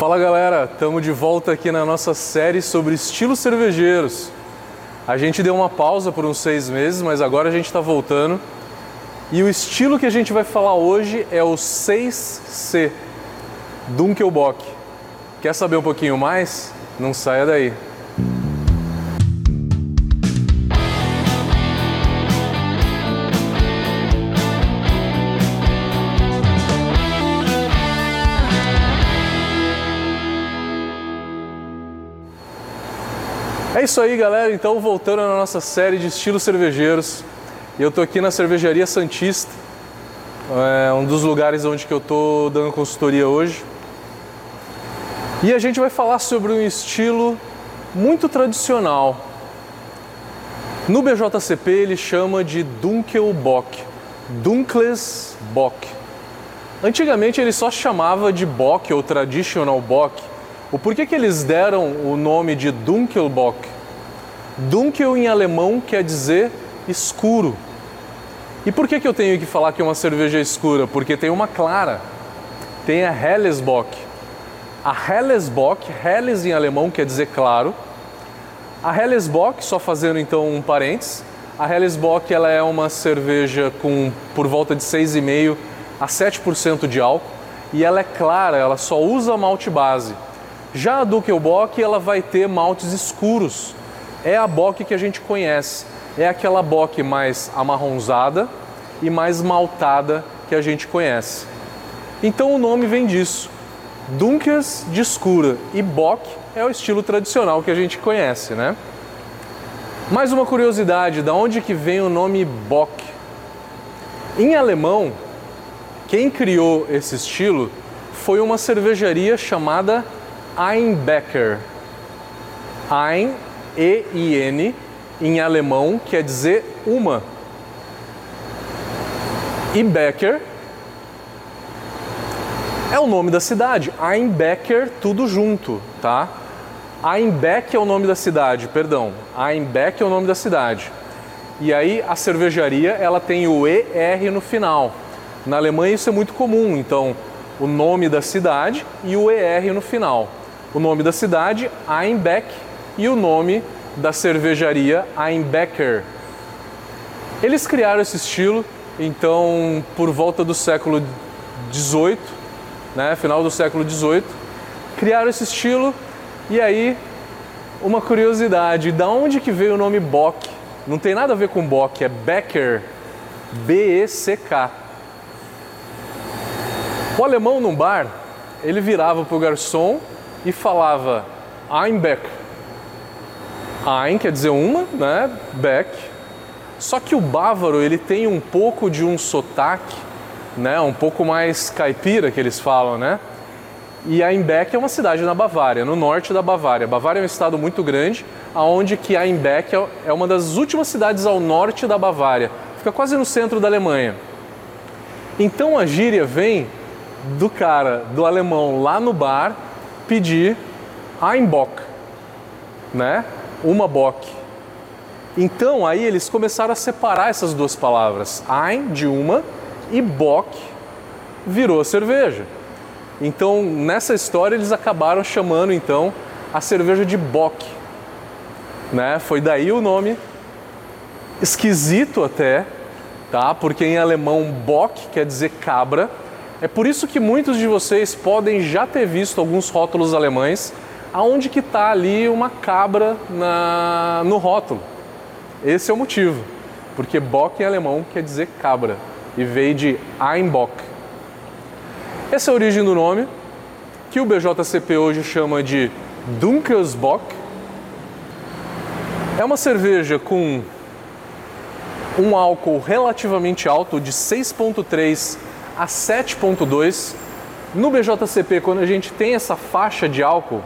Fala galera, estamos de volta aqui na nossa série sobre estilos cervejeiros. A gente deu uma pausa por uns seis meses, mas agora a gente está voltando. E o estilo que a gente vai falar hoje é o 6C, Dunkelbock. Quer saber um pouquinho mais? Não saia daí. É isso aí, galera. Então, voltando na nossa série de estilos cervejeiros, eu estou aqui na Cervejaria Santista, é um dos lugares onde que eu estou dando consultoria hoje. E a gente vai falar sobre um estilo muito tradicional. No BJCP ele chama de Dunkelbock, Dunkles Bock. Antigamente ele só chamava de Bock ou Traditional Bock, o porquê que eles deram o nome de Dunkelbock? Dunkel em alemão quer dizer escuro. E por que, que eu tenho que falar que é uma cerveja escura? Porque tem uma clara, tem a Hellesbock. A Hellesbock, Helles em alemão quer dizer claro. A Hellesbock, só fazendo então um parênteses, a Hellesbock ela é uma cerveja com por volta de 6,5 a 7% de álcool e ela é clara, ela só usa malte base. Já a Dunkelbock ela vai ter maltes escuros. É a bock que a gente conhece. É aquela bock mais amarronzada e mais maltada que a gente conhece. Então o nome vem disso. Dunkers de escura e Bock é o estilo tradicional que a gente conhece, né? Mais uma curiosidade, da onde que vem o nome Bock? Em alemão, quem criou esse estilo foi uma cervejaria chamada Einbecker. Ein, E-I-N, em alemão quer dizer uma. E Becker é o nome da cidade. Einbecker, tudo junto, tá? Einbeck é o nome da cidade, perdão. Einbeck é o nome da cidade. E aí a cervejaria, ela tem o ER no final. Na Alemanha isso é muito comum, então o nome da cidade e o ER no final o nome da cidade, Einbeck, e o nome da cervejaria Einbecker. Eles criaram esse estilo, então, por volta do século XVIII, né, final do século XVIII, criaram esse estilo e aí uma curiosidade, da onde que veio o nome Bock? Não tem nada a ver com Bock, é Becker, B-E-C-K. O alemão num bar, ele virava para o garçom e falava Einbeck. Ein quer dizer uma, né? Beck. Só que o bávaro ele tem um pouco de um sotaque, né? Um pouco mais caipira que eles falam, né? E Einbeck é uma cidade na Bavária, no norte da Bavária. Bavária é um estado muito grande, aonde que Einbeck é, é uma das últimas cidades ao norte da Bavária. Fica quase no centro da Alemanha. Então a gíria vem do cara, do alemão lá no bar, pedir ein Bock, né? Uma Bock. Então aí eles começaram a separar essas duas palavras, ein de uma e Bock virou cerveja. Então nessa história eles acabaram chamando então a cerveja de Bock, né? Foi daí o nome esquisito até, tá? Porque em alemão Bock quer dizer cabra é por isso que muitos de vocês podem já ter visto alguns rótulos alemães aonde que está ali uma cabra na, no rótulo. Esse é o motivo, porque Bock em alemão quer dizer cabra e veio de Einbock. Essa é a origem do nome, que o BJCP hoje chama de Dunkelsbock. É uma cerveja com um álcool relativamente alto de 6,3 a 7,2. No BJCP, quando a gente tem essa faixa de álcool,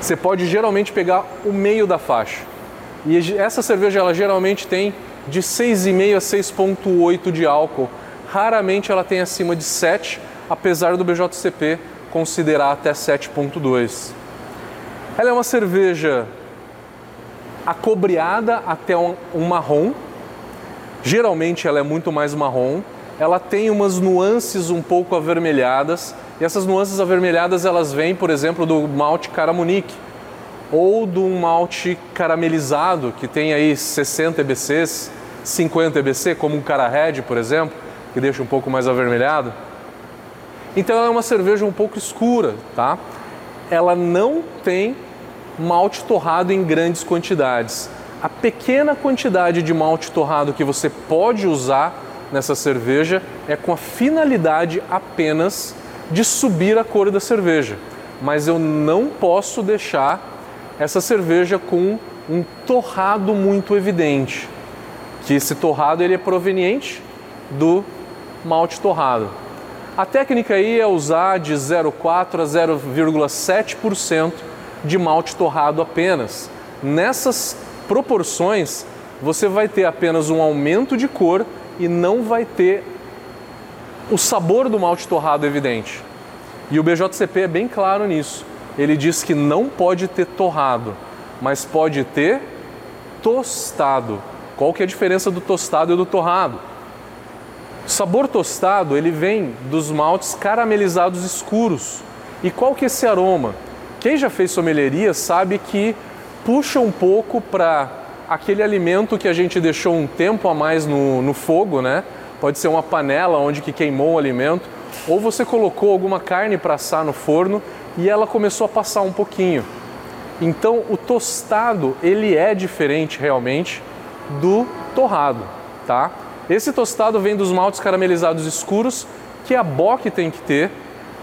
você pode geralmente pegar o meio da faixa. E essa cerveja ela geralmente tem de 6,5 a 6,8 de álcool. Raramente ela tem acima de 7, apesar do BJCP considerar até 7,2. Ela é uma cerveja acobreada até um, um marrom. Geralmente ela é muito mais marrom ela tem umas nuances um pouco avermelhadas, e essas nuances avermelhadas elas vêm, por exemplo, do malte Caramunique ou do malte caramelizado, que tem aí 60 EBCs, 50 EBC, como um Cara Red, por exemplo, que deixa um pouco mais avermelhado. Então ela é uma cerveja um pouco escura, tá? Ela não tem malte torrado em grandes quantidades. A pequena quantidade de malte torrado que você pode usar nessa cerveja é com a finalidade apenas de subir a cor da cerveja. Mas eu não posso deixar essa cerveja com um torrado muito evidente. Que esse torrado ele é proveniente do malte torrado. A técnica aí é usar de 0,4 a 0,7% de malte torrado apenas. Nessas proporções, você vai ter apenas um aumento de cor e não vai ter o sabor do malte torrado evidente. E o BJCP é bem claro nisso. Ele diz que não pode ter torrado, mas pode ter tostado. Qual que é a diferença do tostado e do torrado? O sabor tostado, ele vem dos maltes caramelizados escuros. E qual que é esse aroma? Quem já fez sommelieria sabe que puxa um pouco para aquele alimento que a gente deixou um tempo a mais no, no fogo, né? Pode ser uma panela onde que queimou o alimento, ou você colocou alguma carne para assar no forno e ela começou a passar um pouquinho. Então, o tostado, ele é diferente realmente do torrado, tá? Esse tostado vem dos maltes caramelizados escuros que a bock tem que ter,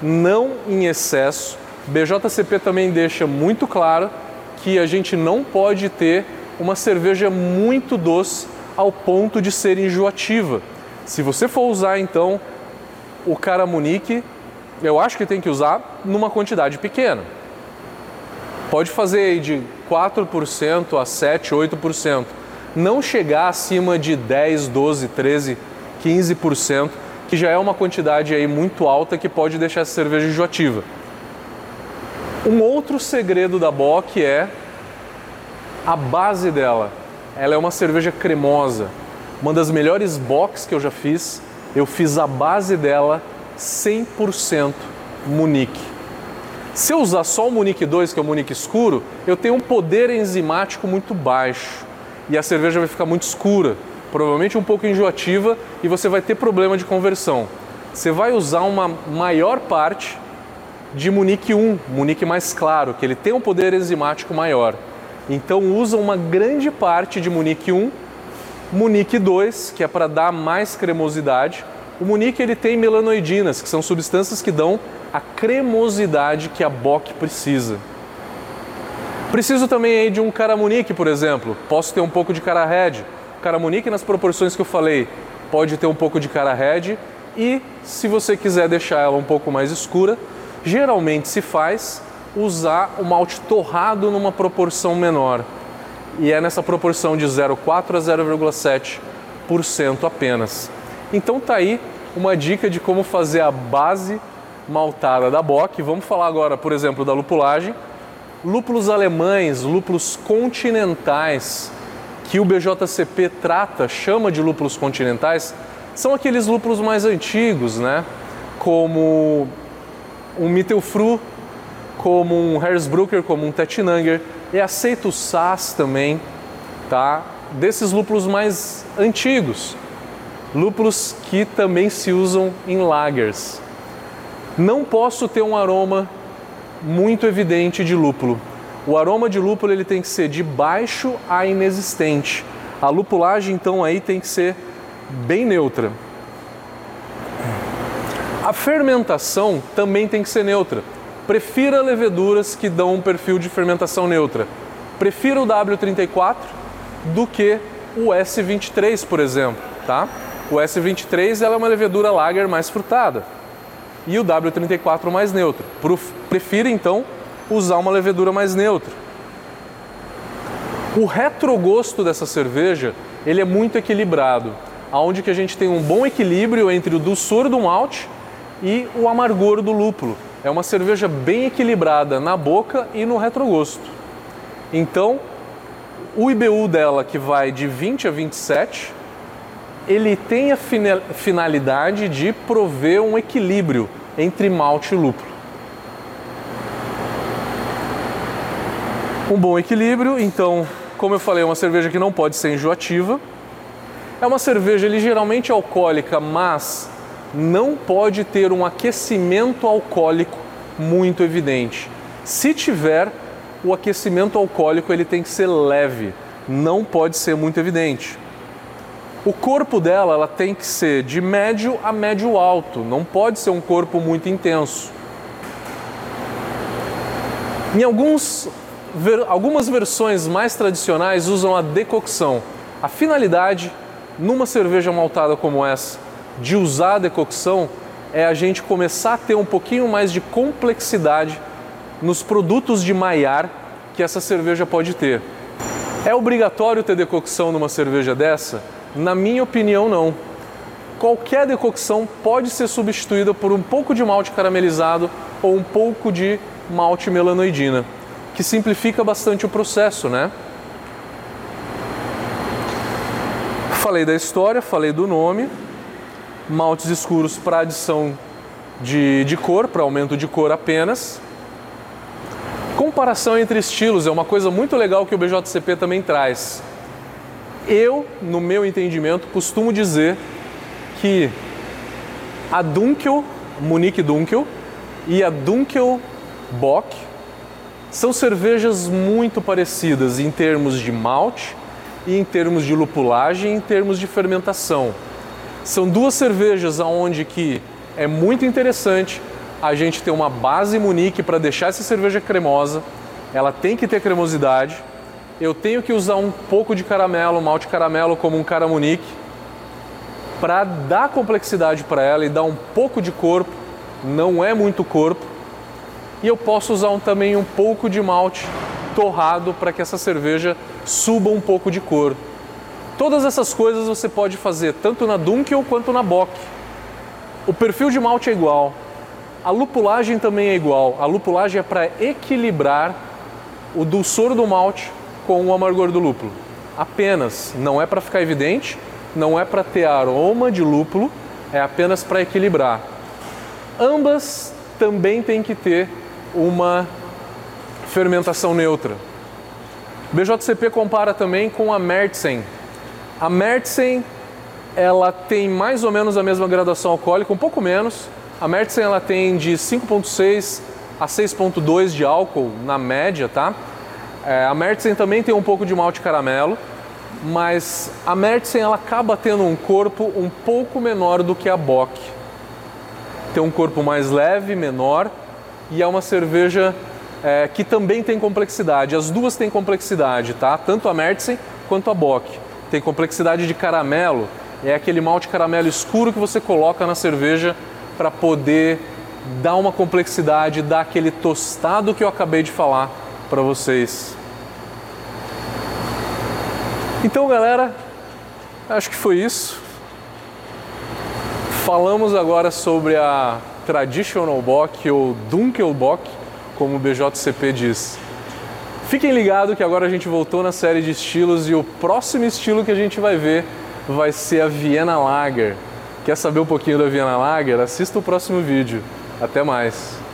não em excesso. BJCP também deixa muito claro que a gente não pode ter uma cerveja muito doce ao ponto de ser enjoativa. Se você for usar então o Caramunique, eu acho que tem que usar numa quantidade pequena. Pode fazer aí de 4% a 7, 8%. Não chegar acima de 10, 12, 13, 15%, que já é uma quantidade aí muito alta que pode deixar essa cerveja enjoativa. Um outro segredo da Bock é a base dela. Ela é uma cerveja cremosa. Uma das melhores Bocks que eu já fiz. Eu fiz a base dela 100% Munique. Se eu usar só o Munique 2, que é o Munique escuro, eu tenho um poder enzimático muito baixo e a cerveja vai ficar muito escura, provavelmente um pouco enjoativa e você vai ter problema de conversão. Você vai usar uma maior parte de Munique 1, Munique mais claro, que ele tem um poder enzimático maior. Então usa uma grande parte de Munique 1, Munique 2, que é para dar mais cremosidade, o Munique ele tem melanoidinas, que são substâncias que dão a cremosidade que a Bock precisa. Preciso também aí de um Caramunique, por exemplo. Posso ter um pouco de Cara Red. Caramunique nas proporções que eu falei, pode ter um pouco de Cara Red e se você quiser deixar ela um pouco mais escura, geralmente se faz usar o malte torrado numa proporção menor. E é nessa proporção de 0,4 a 0,7% apenas. Então tá aí uma dica de como fazer a base maltada da Bock. Vamos falar agora, por exemplo, da lupulagem. Lúpulos alemães, lúpulos continentais, que o BJCP trata, chama de lúpulos continentais, são aqueles lúpulos mais antigos, né? Como um Mittelfru, como um Hersbrucker, como um Tettnanger, e aceito o Sass também, tá? Desses lúpulos mais antigos lúpulos que também se usam em lagers. Não posso ter um aroma muito evidente de lúpulo. O aroma de lúpulo ele tem que ser de baixo a inexistente. A lupulagem então aí tem que ser bem neutra. A fermentação também tem que ser neutra. Prefira leveduras que dão um perfil de fermentação neutra. Prefira o W34 do que o S23, por exemplo, tá? O S23 ela é uma levedura lager mais frutada e o W34 mais neutro. Prefiro então usar uma levedura mais neutra. O retrogosto dessa cerveja ele é muito equilibrado, aonde que a gente tem um bom equilíbrio entre o doçor do malte e o amargor do lúpulo. É uma cerveja bem equilibrada na boca e no retrogosto. Então, o IBU dela que vai de 20 a 27 ele tem a finalidade de prover um equilíbrio entre malte e lúpulo. Um bom equilíbrio, então, como eu falei, é uma cerveja que não pode ser enjoativa. É uma cerveja ligeiramente alcoólica, mas não pode ter um aquecimento alcoólico muito evidente. Se tiver, o aquecimento alcoólico ele tem que ser leve, não pode ser muito evidente. O corpo dela ela tem que ser de médio a médio alto, não pode ser um corpo muito intenso. Em alguns, ver, algumas versões mais tradicionais usam a decocção. A finalidade numa cerveja maltada como essa de usar a decocção é a gente começar a ter um pouquinho mais de complexidade nos produtos de maiar que essa cerveja pode ter. É obrigatório ter decocção numa cerveja dessa? Na minha opinião, não. Qualquer decocção pode ser substituída por um pouco de malte caramelizado ou um pouco de malte melanoidina, que simplifica bastante o processo, né? Falei da história, falei do nome, maltes escuros para adição de, de cor, para aumento de cor apenas. Comparação entre estilos é uma coisa muito legal que o BJCP também traz. Eu, no meu entendimento, costumo dizer que a Dunkel, Munique Dunkel e a Dunkel Bock são cervejas muito parecidas em termos de malte em termos de lupulagem em termos de fermentação. São duas cervejas aonde que é muito interessante a gente ter uma base Munique para deixar essa cerveja cremosa. Ela tem que ter cremosidade eu tenho que usar um pouco de caramelo, malte caramelo como um caramunique, para dar complexidade para ela e dar um pouco de corpo, não é muito corpo. E eu posso usar um, também um pouco de malte torrado para que essa cerveja suba um pouco de cor. Todas essas coisas você pode fazer tanto na Dunkel quanto na Bock. O perfil de malte é igual. A lupulagem também é igual. A lupulagem é para equilibrar o dulçor do malte com o amargor do lúpulo. Apenas, não é para ficar evidente, não é para ter aroma de lúpulo, é apenas para equilibrar. Ambas também têm que ter uma fermentação neutra. BJCP compara também com a Märzen. A Märzen ela tem mais ou menos a mesma graduação alcoólica, um pouco menos. A Märzen ela tem de 5.6 a 6.2 de álcool na média, tá? É, a Märzen também tem um pouco de malte caramelo, mas a Märzen ela acaba tendo um corpo um pouco menor do que a Bock. Tem um corpo mais leve, menor, e é uma cerveja é, que também tem complexidade. As duas têm complexidade, tá? Tanto a Märzen quanto a Bock. Tem complexidade de caramelo, é aquele malte caramelo escuro que você coloca na cerveja para poder dar uma complexidade, dar aquele tostado que eu acabei de falar para vocês. Então, galera, acho que foi isso. Falamos agora sobre a Traditional Bock ou Dunkelbock, como o BJCP diz. Fiquem ligados que agora a gente voltou na série de estilos e o próximo estilo que a gente vai ver vai ser a Vienna Lager. Quer saber um pouquinho da Vienna Lager? Assista o próximo vídeo. Até mais!